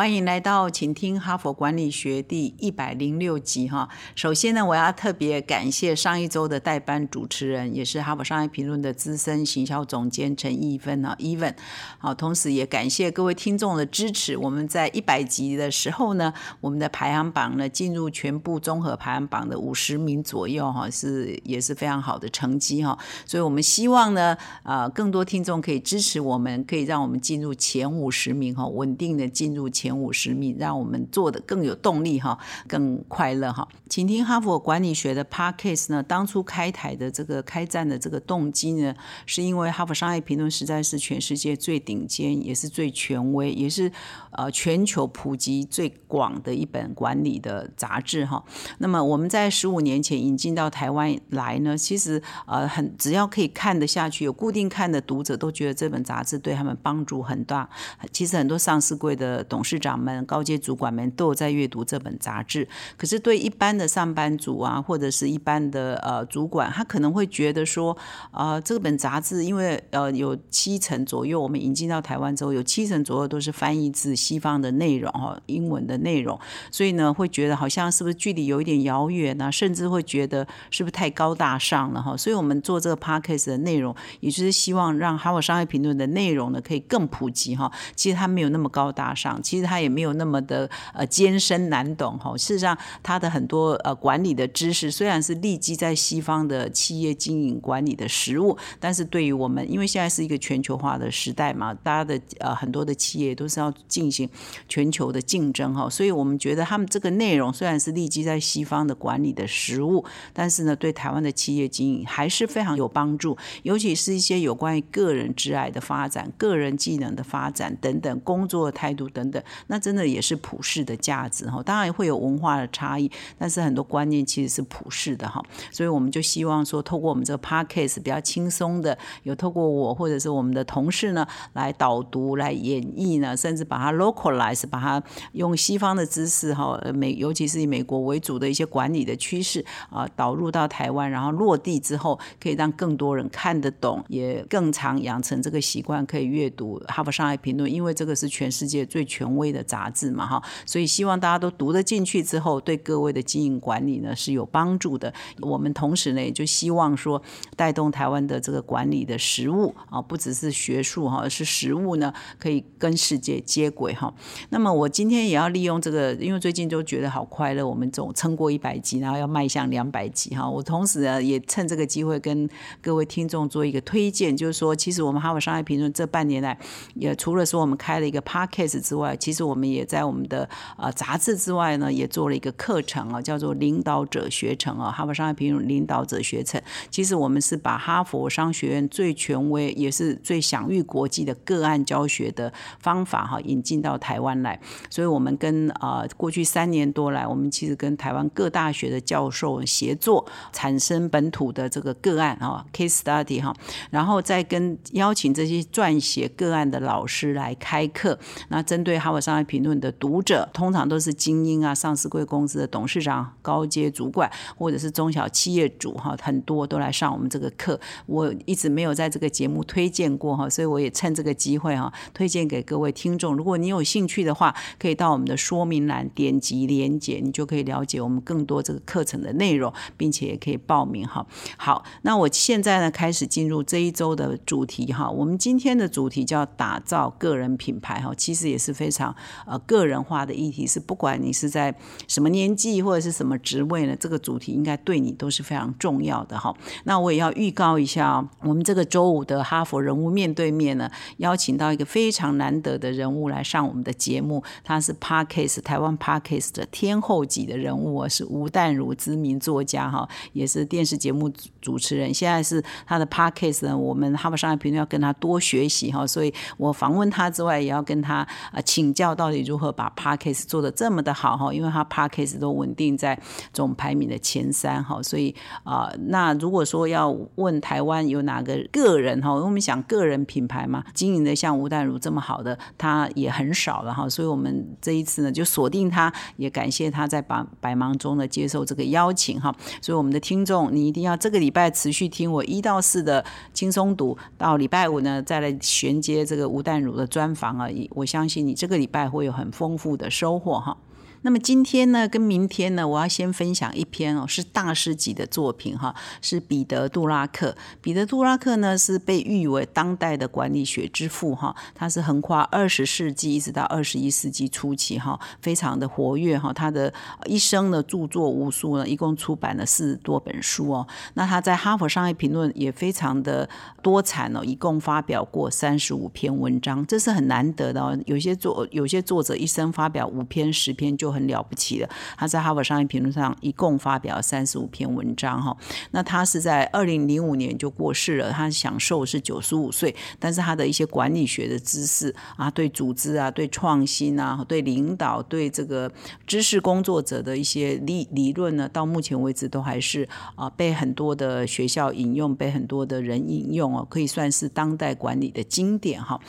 欢迎来到，请听哈佛管理学第一百零六集哈。首先呢，我要特别感谢上一周的代班主持人，也是哈佛商业评论的资深行销总监陈义芬啊，Even。好，同时也感谢各位听众的支持。我们在一百集的时候呢，我们的排行榜呢进入全部综合排行榜的五十名左右哈，是也是非常好的成绩哈。所以我们希望呢，啊，更多听众可以支持我们，可以让我们进入前五十名哈，稳定的进入前。前五十米，让我们做的更有动力哈，更快乐哈。请听哈佛管理学的 Podcast 呢，当初开台的这个开战的这个动机呢，是因为哈佛商业评论实在是全世界最顶尖，也是最权威，也是呃全球普及最广的一本管理的杂志哈。那么我们在十五年前引进到台湾来呢，其实呃很只要可以看得下去，有固定看的读者都觉得这本杂志对他们帮助很大。其实很多上市柜的董事。长们、高阶主管们都有在阅读这本杂志，可是对一般的上班族啊，或者是一般的呃主管，他可能会觉得说，啊，这本杂志因为呃有七成左右，我们引进到台湾之后，有七成左右都是翻译自西方的内容哈，英文的内容，所以呢，会觉得好像是不是距离有一点遥远呢？甚至会觉得是不是太高大上了哈？所以我们做这个 podcast 的内容，也就是希望让哈佛商业评论的内容呢，可以更普及哈。其实它没有那么高大上，其实。实它也没有那么的呃艰深难懂哈。事实上，它的很多呃管理的知识虽然是立基在西方的企业经营管理的实务，但是对于我们，因为现在是一个全球化的时代嘛，大家的呃很多的企业都是要进行全球的竞争哈，所以我们觉得他们这个内容虽然是立基在西方的管理的实务，但是呢，对台湾的企业经营还是非常有帮助，尤其是一些有关于个人挚爱的发展、个人技能的发展等等，工作态度等等。那真的也是普世的价值哈，当然会有文化的差异，但是很多观念其实是普世的哈，所以我们就希望说，透过我们这个 podcast 比较轻松的，有透过我或者是我们的同事呢来导读、来演绎呢，甚至把它 localize，把它用西方的知识哈，美尤其是以美国为主的一些管理的趋势啊，导入到台湾，然后落地之后，可以让更多人看得懂，也更常养成这个习惯，可以阅读《哈佛商业评论》，因为这个是全世界最权威。的杂志嘛，哈，所以希望大家都读得进去之后，对各位的经营管理呢是有帮助的。我们同时呢，也就希望说，带动台湾的这个管理的实务啊，不只是学术哈，而是实务呢，可以跟世界接轨哈。那么我今天也要利用这个，因为最近都觉得好快乐，我们总撑过一百集，然后要迈向两百集哈。我同时呢，也趁这个机会跟各位听众做一个推荐，就是说，其实我们哈佛商业评论这半年来，也除了说我们开了一个 podcast 之外，其其实我们也在我们的呃杂志之外呢，也做了一个课程啊，叫做领导者学程啊，哈佛商业评论领导者学程。其实我们是把哈佛商学院最权威也是最享誉国际的个案教学的方法哈，引进到台湾来。所以，我们跟啊过去三年多来，我们其实跟台湾各大学的教授协作，产生本土的这个个案啊 case study 哈，然后再跟邀请这些撰写个案的老师来开课。那针对哈佛商业评论的读者通常都是精英啊，上市贵公司的董事长、高阶主管，或者是中小企业主哈，很多都来上我们这个课。我一直没有在这个节目推荐过哈，所以我也趁这个机会哈，推荐给各位听众。如果你有兴趣的话，可以到我们的说明栏点击连接，你就可以了解我们更多这个课程的内容，并且也可以报名哈。好，那我现在呢开始进入这一周的主题哈。我们今天的主题叫打造个人品牌哈，其实也是非常。呃，个人化的议题是，不管你是在什么年纪或者是什么职位呢，这个主题应该对你都是非常重要的哈。那我也要预告一下，我们这个周五的哈佛人物面对面呢，邀请到一个非常难得的人物来上我们的节目，他是 Parkes 台湾 Parkes 的天后级的人物，是吴淡如知名作家哈，也是电视节目主持人，现在是他的 podcast 呢，我们哈佛商业评论要跟他多学习哈，所以我访问他之外，也要跟他啊请教到底如何把 podcast 做的这么的好哈，因为他 podcast 都稳定在总排名的前三哈，所以啊，那如果说要问台湾有哪个个人哈，因为我们想个人品牌嘛，经营的像吴淡如这么好的，他也很少了哈，所以我们这一次呢就锁定他，也感谢他在百百忙中呢接受这个邀请哈，所以我们的听众你一定要这个礼。礼拜持续听我一到四的轻松读，到礼拜五呢再来衔接这个吴淡如的专访而已。我相信你这个礼拜会有很丰富的收获哈。那么今天呢，跟明天呢，我要先分享一篇哦，是大师级的作品哈，是彼得·杜拉克。彼得·杜拉克呢，是被誉为当代的管理学之父哈，他是横跨二十世纪一直到二十一世纪初期哈，非常的活跃哈。他的一生的著作无数呢，一共出版了四十多本书哦。那他在《哈佛商业评论》也非常的多产哦，一共发表过三十五篇文章，这是很难得的哦。有些作有些作者一生发表五篇十篇就很了不起了，他在《哈佛商业评论》上一共发表三十五篇文章哈。那他是在二零零五年就过世了，他享受是九十五岁，但是他的一些管理学的知识啊，对组织啊，对创新啊，对领导，对这个知识工作者的一些理理论呢，到目前为止都还是啊被很多的学校引用，被很多的人引用哦，可以算是当代管理的经典哈。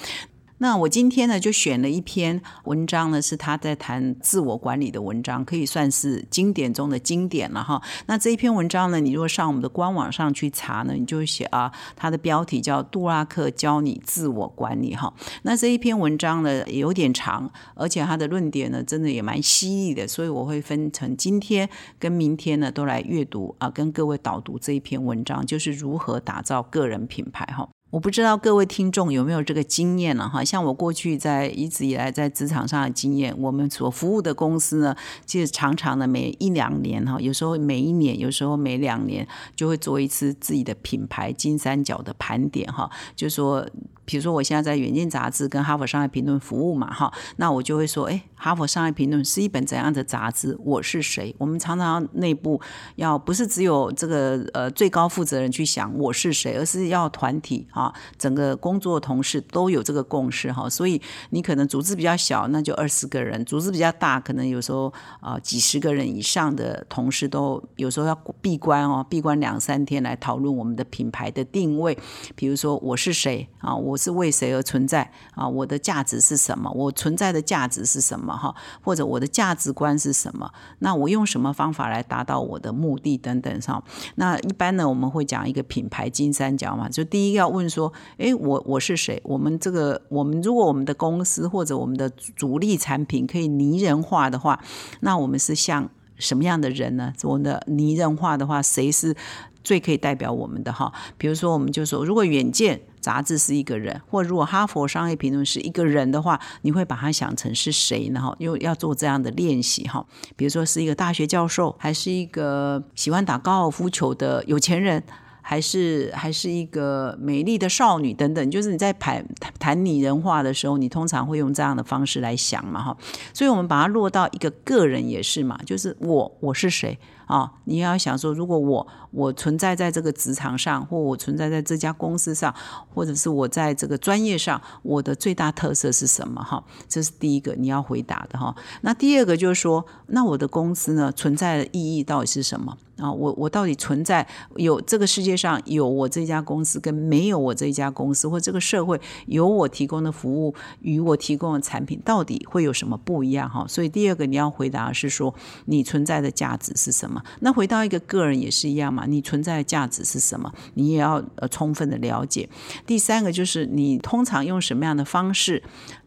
那我今天呢，就选了一篇文章呢，是他在谈自我管理的文章，可以算是经典中的经典了哈。那这一篇文章呢，你如果上我们的官网上去查呢，你就写啊，它的标题叫《杜拉克教你自我管理》哈。那这一篇文章呢，有点长，而且它的论点呢，真的也蛮犀利的，所以我会分成今天跟明天呢，都来阅读啊，跟各位导读这一篇文章，就是如何打造个人品牌哈。我不知道各位听众有没有这个经验了哈，像我过去在一直以来在职场上的经验，我们所服务的公司呢，其实常常的每一两年哈，有时候每一年，有时候每两年就会做一次自己的品牌金三角的盘点哈，就说。比如说，我现在在《远见》杂志跟《哈佛商业评论》服务嘛，哈，那我就会说，哎，《哈佛商业评论》是一本怎样的杂志？我是谁？我们常常内部要不是只有这个呃最高负责人去想我是谁，而是要团体啊，整个工作同事都有这个共识哈。所以你可能组织比较小，那就二十个人；组织比较大，可能有时候啊几十个人以上的同事都有时候要闭关哦，闭关两三天来讨论我们的品牌的定位。比如说我是谁啊？我是为谁而存在啊？我的价值是什么？我存在的价值是什么？哈，或者我的价值观是什么？那我用什么方法来达到我的目的等等上？那一般呢，我们会讲一个品牌金三角嘛。就第一个要问说，诶，我我是谁？我们这个我们如果我们的公司或者我们的主力产品可以拟人化的话，那我们是像什么样的人呢？我们的拟人化的话，谁是最可以代表我们的哈？比如说，我们就说，如果远见。杂志是一个人，或如果哈佛商业评论是一个人的话，你会把它想成是谁呢？哈，又要做这样的练习哈。比如说是一个大学教授，还是一个喜欢打高尔夫球的有钱人，还是还是一个美丽的少女等等。就是你在谈谈拟人化的时候，你通常会用这样的方式来想嘛哈。所以我们把它落到一个个人也是嘛，就是我我是谁。啊，你要想说，如果我我存在在这个职场上，或我存在在这家公司上，或者是我在这个专业上，我的最大特色是什么？哈，这是第一个你要回答的哈。那第二个就是说，那我的公司呢，存在的意义到底是什么？啊，我我到底存在有这个世界上有我这家公司，跟没有我这家公司，或这个社会有我提供的服务与我提供的产品，到底会有什么不一样？哈，所以第二个你要回答是说，你存在的价值是什么？那回到一个个人也是一样嘛，你存在的价值是什么？你也要呃充分的了解。第三个就是你通常用什么样的方式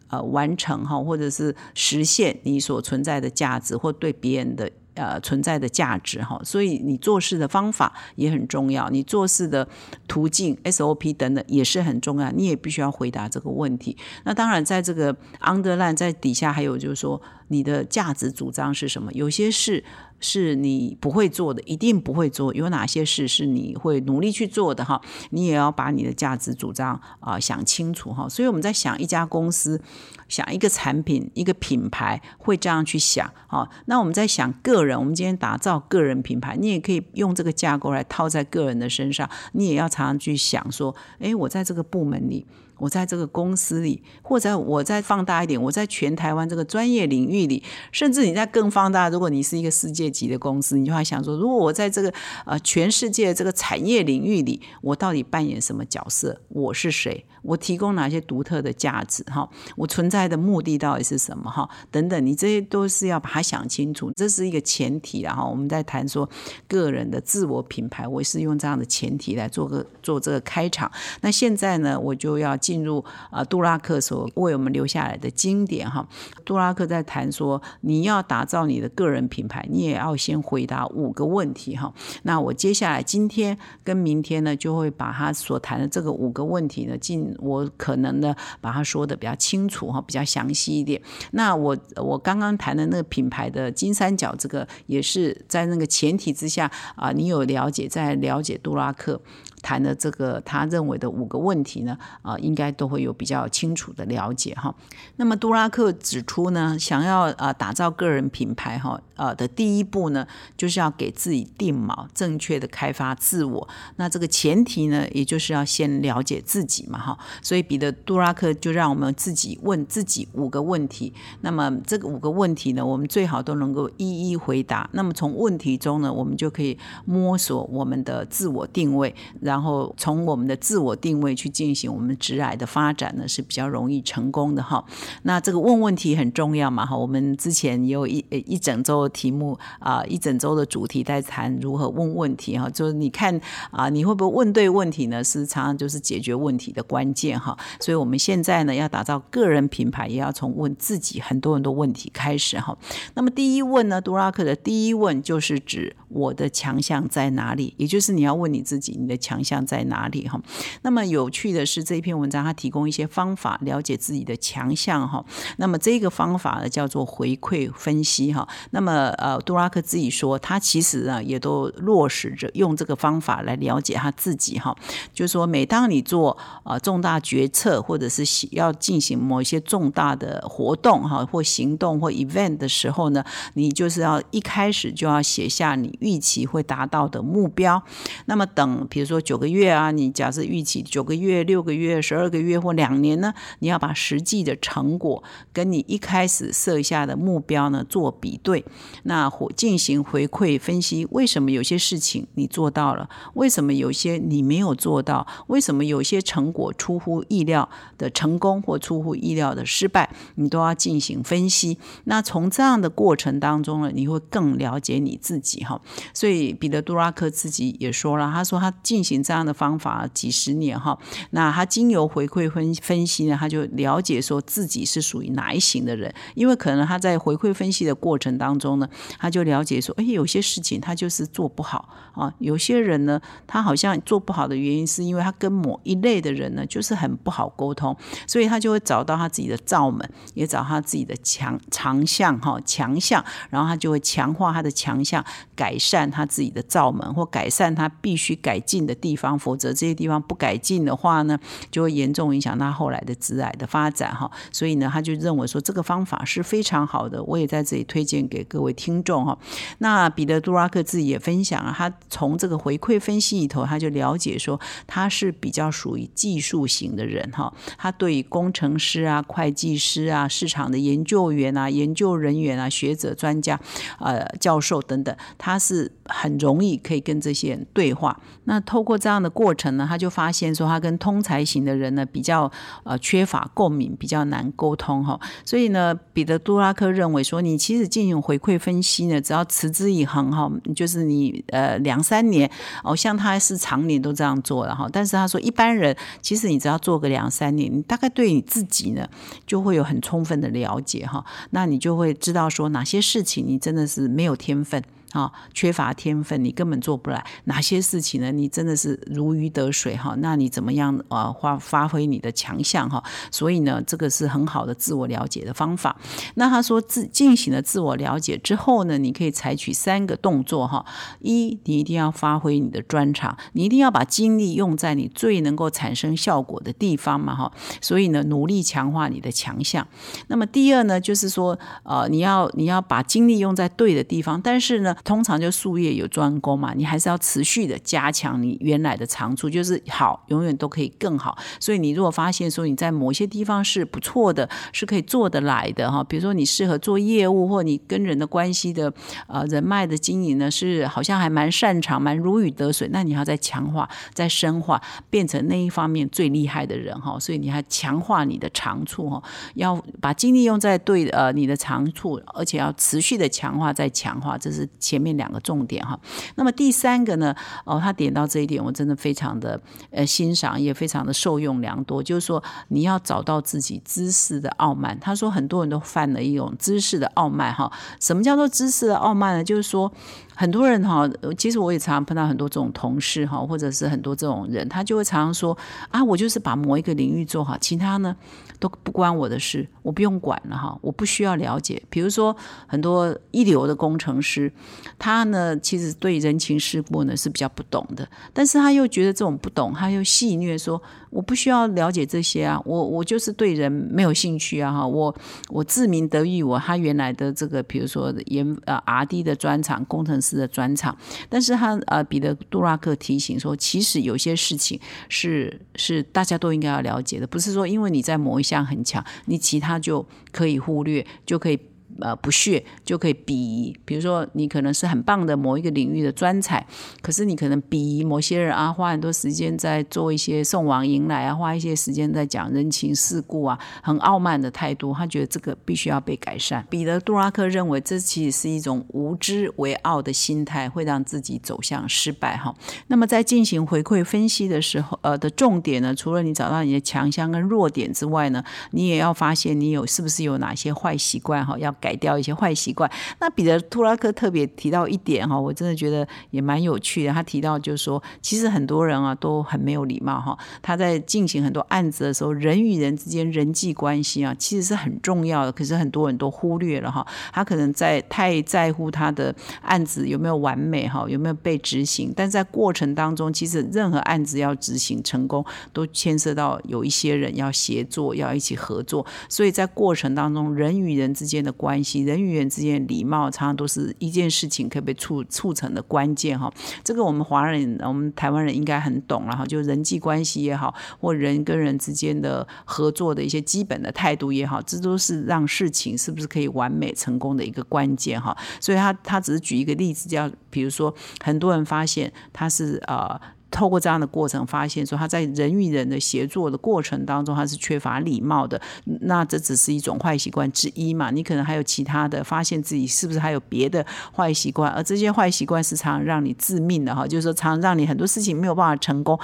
呃完成哈，或者是实现你所存在的价值，或对别人的呃存在的价值哈。所以你做事的方法也很重要，你做事的途径 SOP 等等也是很重要，你也必须要回答这个问题。那当然，在这个 underline 在底下还有就是说。你的价值主张是什么？有些事是你不会做的，一定不会做。有哪些事是你会努力去做的？哈，你也要把你的价值主张啊想清楚哈。所以我们在想一家公司。想一个产品、一个品牌会这样去想，啊，那我们在想个人，我们今天打造个人品牌，你也可以用这个架构来套在个人的身上，你也要常常去想说，诶，我在这个部门里。我在这个公司里，或者我再放大一点，我在全台湾这个专业领域里，甚至你在更放大，如果你是一个世界级的公司，你就会想说，如果我在这个呃全世界这个产业领域里，我到底扮演什么角色？我是谁？我提供哪些独特的价值？哈，我存在的目的到底是什么？哈，等等，你这些都是要把它想清楚，这是一个前提然后我们在谈说个人的自我品牌，我是用这样的前提来做个做这个开场。那现在呢，我就要。进入啊，杜拉克所为我们留下来的经典哈。杜拉克在谈说，你要打造你的个人品牌，你也要要先回答五个问题哈。那我接下来今天跟明天呢，就会把他所谈的这个五个问题呢，尽我可能呢把它说的比较清楚哈，比较详细一点。那我我刚刚谈的那个品牌的金三角，这个也是在那个前提之下啊，你有了解，在了解杜拉克。谈的这个他认为的五个问题呢，啊，应该都会有比较清楚的了解哈。那么杜拉克指出呢，想要啊打造个人品牌哈，呃的第一步呢，就是要给自己定锚，正确的开发自我。那这个前提呢，也就是要先了解自己嘛哈。所以彼得杜拉克就让我们自己问自己五个问题。那么这个五个问题呢，我们最好都能够一一回答。那么从问题中呢，我们就可以摸索我们的自我定位，然然后从我们的自我定位去进行我们直癌的发展呢是比较容易成功的哈。那这个问问题很重要嘛哈。我们之前也有一一整周的题目啊，一整周的主题在谈如何问问题哈。就是你看啊，你会不会问对问题呢？是常常就是解决问题的关键哈。所以我们现在呢要打造个人品牌，也要从问自己很多很多问题开始哈。那么第一问呢，杜拉克的第一问就是指我的强项在哪里？也就是你要问你自己，你的强。项在哪里哈？那么有趣的是这篇文章，它提供一些方法了解自己的强项哈。那么这个方法呢叫做回馈分析哈。那么呃，杜拉克自己说，他其实呢也都落实着用这个方法来了解他自己哈。就是说，每当你做呃重大决策，或者是要进行某一些重大的活动哈，或行动或 event 的时候呢，你就是要一开始就要写下你预期会达到的目标。那么等比如说九。九个月啊，你假设预期九个月、六个月、十二个月或两年呢？你要把实际的成果跟你一开始设下的目标呢做比对，那进行回馈分析，为什么有些事情你做到了？为什么有些你没有做到？为什么有些成果出乎意料的成功或出乎意料的失败？你都要进行分析。那从这样的过程当中呢，你会更了解你自己哈。所以彼得·杜拉克自己也说了，他说他进行。这样的方法几十年哈，那他经由回馈分分析呢，他就了解说自己是属于哪一型的人，因为可能他在回馈分析的过程当中呢，他就了解说，哎，有些事情他就是做不好啊，有些人呢，他好像做不好的原因是因为他跟某一类的人呢，就是很不好沟通，所以他就会找到他自己的罩门，也找他自己的强长项哈强项，然后他就会强化他的强项，改善他自己的罩门或改善他必须改进的地。方，否则这些地方不改进的话呢，就会严重影响他后来的致癌的发展哈。所以呢，他就认为说这个方法是非常好的，我也在这里推荐给各位听众哈。那彼得·杜拉克自己也分享啊，他从这个回馈分析里头，他就了解说他是比较属于技术型的人哈。他对于工程师啊、会计师啊、市场的研究员啊、研究人员啊、学者、专家、呃、教授等等，他是很容易可以跟这些人对话。那透过这样的过程呢，他就发现说，他跟通才型的人呢比较呃缺乏共鸣，比较难沟通哈。所以呢，彼得·杜拉克认为说，你其实进行回馈分析呢，只要持之以恒哈，就是你呃两三年哦，像他是常年都这样做了哈。但是他说，一般人其实你只要做个两三年，你大概对你自己呢就会有很充分的了解哈。那你就会知道说哪些事情你真的是没有天分。啊，缺乏天分，你根本做不来。哪些事情呢？你真的是如鱼得水哈？那你怎么样啊？发发挥你的强项哈？所以呢，这个是很好的自我了解的方法。那他说，自进行了自我了解之后呢，你可以采取三个动作哈。一，你一定要发挥你的专长，你一定要把精力用在你最能够产生效果的地方嘛哈。所以呢，努力强化你的强项。那么第二呢，就是说，呃，你要你要把精力用在对的地方，但是呢，通常就术业有专攻嘛，你还是要持续的加强你原来的长处，就是好，永远都可以更好。所以你如果发现说你在某些地方是不错的，是可以做得来的哈，比如说你适合做业务，或你跟人的关系的呃人脉的经营呢，是好像还蛮擅长，蛮如鱼得水，那你要再强化、再深化，变成那一方面最厉害的人哈。所以你还强化你的长处哈，要把精力用在对呃你的长处，而且要持续的强化再强化，这是前面两个重点哈。那么第三个呢，哦，他点到这一点，我真的非常的呃欣赏，也非常的受用良多，就是说你要找到自己知识的傲慢。他说很多人都犯了一种知识的傲慢哈。什么叫做知识的傲慢呢？就是说。很多人哈，其实我也常常碰到很多这种同事哈，或者是很多这种人，他就会常常说啊，我就是把某一个领域做好，其他呢都不关我的事，我不用管了哈，我不需要了解。比如说很多一流的工程师，他呢其实对人情世故呢是比较不懂的，但是他又觉得这种不懂，他又戏谑说我不需要了解这些啊，我我就是对人没有兴趣啊哈，我我自鸣得意，我他原来的这个比如说研呃 R D 的专长工程。的专场，但是他呃，彼得·杜拉克提醒说，其实有些事情是是大家都应该要了解的，不是说因为你在某一项很强，你其他就可以忽略，就可以。呃，不屑就可以鄙夷，比如说你可能是很棒的某一个领域的专才，可是你可能鄙夷某些人啊，花很多时间在做一些送往迎来啊，花一些时间在讲人情世故啊，很傲慢的态度，他觉得这个必须要被改善。彼得·杜拉克认为，这其实是一种无知为傲的心态，会让自己走向失败。哈，那么在进行回馈分析的时候，呃，的重点呢，除了你找到你的强项跟弱点之外呢，你也要发现你有是不是有哪些坏习惯哈，要。改掉一些坏习惯。那彼得·图拉克特别提到一点哈，我真的觉得也蛮有趣的。他提到就是说，其实很多人啊都很没有礼貌哈。他在进行很多案子的时候，人与人之间人际关系啊，其实是很重要的。可是很多人都忽略了哈。他可能在太在乎他的案子有没有完美哈，有没有被执行。但在过程当中，其实任何案子要执行成功，都牵涉到有一些人要协作，要一起合作。所以在过程当中，人与人之间的关关系人与人之间礼貌，常常都是一件事情可以被促促成的关键哈。这个我们华人，我们台湾人应该很懂了哈。就人际关系也好，或人跟人之间的合作的一些基本的态度也好，这都是让事情是不是可以完美成功的一个关键哈。所以他他只是举一个例子，叫比如说，很多人发现他是呃。透过这样的过程，发现说他在人与人的协作的过程当中，他是缺乏礼貌的。那这只是一种坏习惯之一嘛？你可能还有其他的，发现自己是不是还有别的坏习惯？而这些坏习惯是常让你致命的哈，就是说常让你很多事情没有办法成功。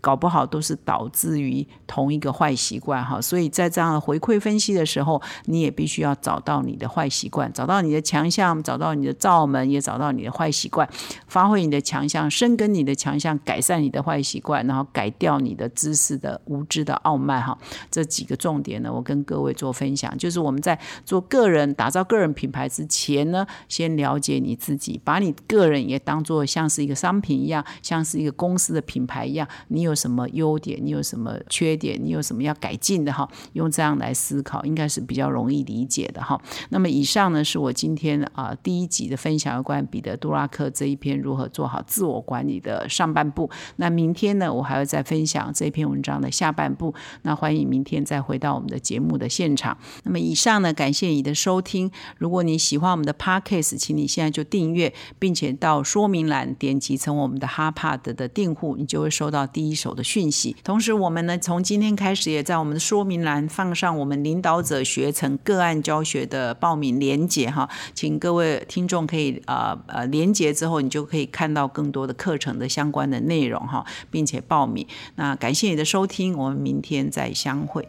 搞不好都是导致于同一个坏习惯哈，所以在这样的回馈分析的时候，你也必须要找到你的坏习惯，找到你的强项，找到你的罩门，也找到你的坏习惯，发挥你的强项，深耕你的强项，改善你的坏习惯，然后改掉你的知识的无知的傲慢哈。这几个重点呢，我跟各位做分享，就是我们在做个人打造个人品牌之前呢，先了解你自己，把你个人也当做像是一个商品一样，像是一个公司的品牌一样，你有。什么优点？你有什么缺点？你有什么要改进的哈？用这样来思考，应该是比较容易理解的哈。那么以上呢，是我今天啊第一集的分享，有关彼得·杜拉克这一篇如何做好自我管理的上半部。那明天呢，我还会再分享这篇文章的下半部。那欢迎明天再回到我们的节目的现场。那么以上呢，感谢你的收听。如果你喜欢我们的 Podcast，请你现在就订阅，并且到说明栏点击成我们的哈帕德的订户，你就会收到第一手。的讯息，同时我们呢，从今天开始也在我们的说明栏放上我们领导者学成个案教学的报名连接哈，请各位听众可以呃呃连接之后，你就可以看到更多的课程的相关的内容哈，并且报名。那感谢你的收听，我们明天再相会。